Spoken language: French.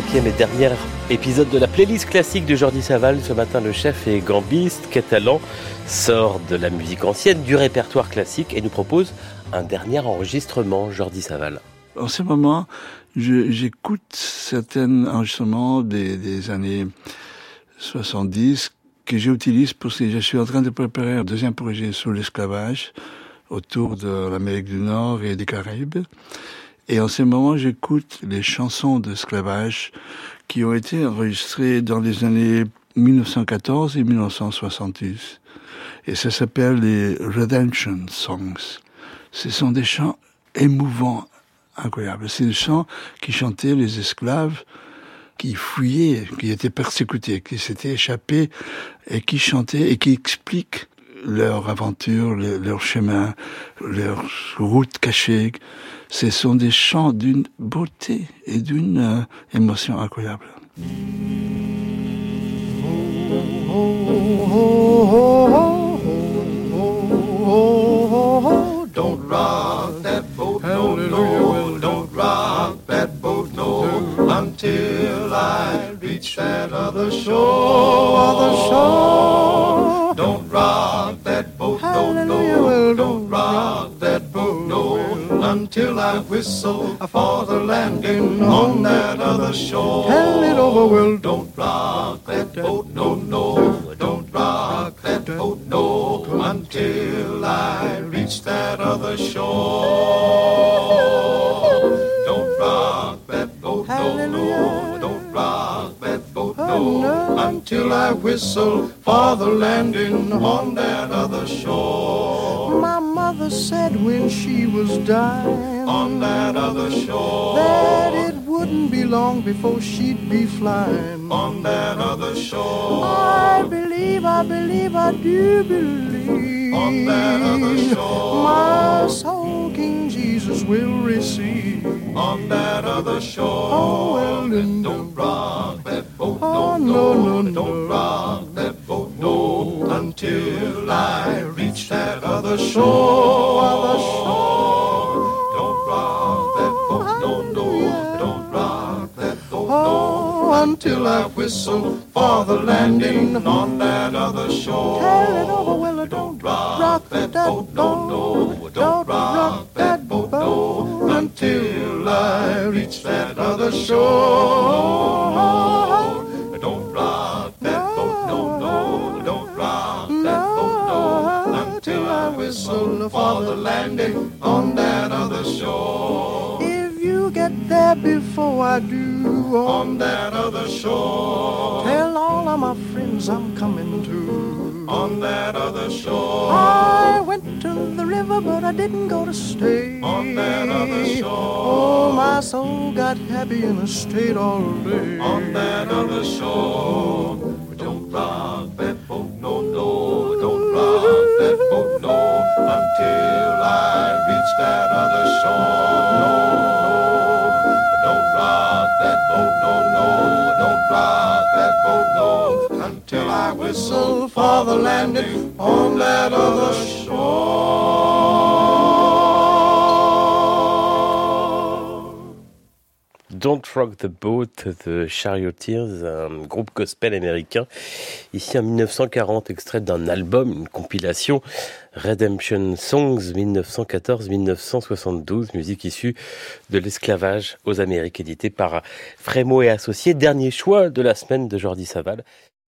cinquième et dernier épisode de la playlist classique de Jordi Saval. Ce matin, le chef et gambiste catalan sort de la musique ancienne, du répertoire classique et nous propose un dernier enregistrement, Jordi Saval. En ce moment, j'écoute certains enregistrements des, des années 70 que j'utilise pour que je suis en train de préparer un deuxième projet sur l'esclavage autour de l'Amérique du Nord et des Caraïbes. Et en ce moment, j'écoute les chansons d'esclavage qui ont été enregistrées dans les années 1914 et 1970. Et ça s'appelle les Redemption Songs. Ce sont des chants émouvants, incroyables. C'est des chants qui chantaient les esclaves qui fuyaient, qui étaient persécutés, qui s'étaient échappés et qui chantaient et qui expliquent leur aventure, leur chemin, leur route cachée. Ce sont des chants d'une beauté et d'une euh, émotion incroyable. Don't rock that boat, no, no, don't rock that boat, no, until I reach that other shore, other shore. I whistle for the landing on that other shore. Tell it over, well, don't rock that boat, no, no, don't rock that boat, no, until I reach that other shore. Don't rock that boat, no, no, don't rock that boat, no, until I whistle for the landing on that other shore. Mother said when she was dying on that other shore that it wouldn't be long before she'd be flying on that other shore. I believe, I believe, I do believe on that other shore. My soul, King Jesus will receive on that other shore. Oh, well, then don't rock that boat, oh, no, no, no, don't rock other shore, other shore. Don't rock that boat, no, no, don't rock that boat, no, oh, until I whistle for the landing on that other shore. Tell it over, well, don't rock that boat, no, no, don't rock that boat, no, until I reach that other shore. For the landing on that other shore. If you get there before I do, oh, on that other shore, tell all of my friends I'm coming to. On that other shore, I went to the river, but I didn't go to stay. On that other shore, oh my soul got happy in I state all day. On that other shore, whistle for the landing on that other shore. Don't Rock the Boat, The Charioteers, un groupe gospel américain, ici en 1940, extrait d'un album, une compilation, Redemption Songs 1914-1972, musique issue de l'esclavage aux Amériques, édité par Frémo et Associés. Dernier choix de la semaine de Jordi Saval.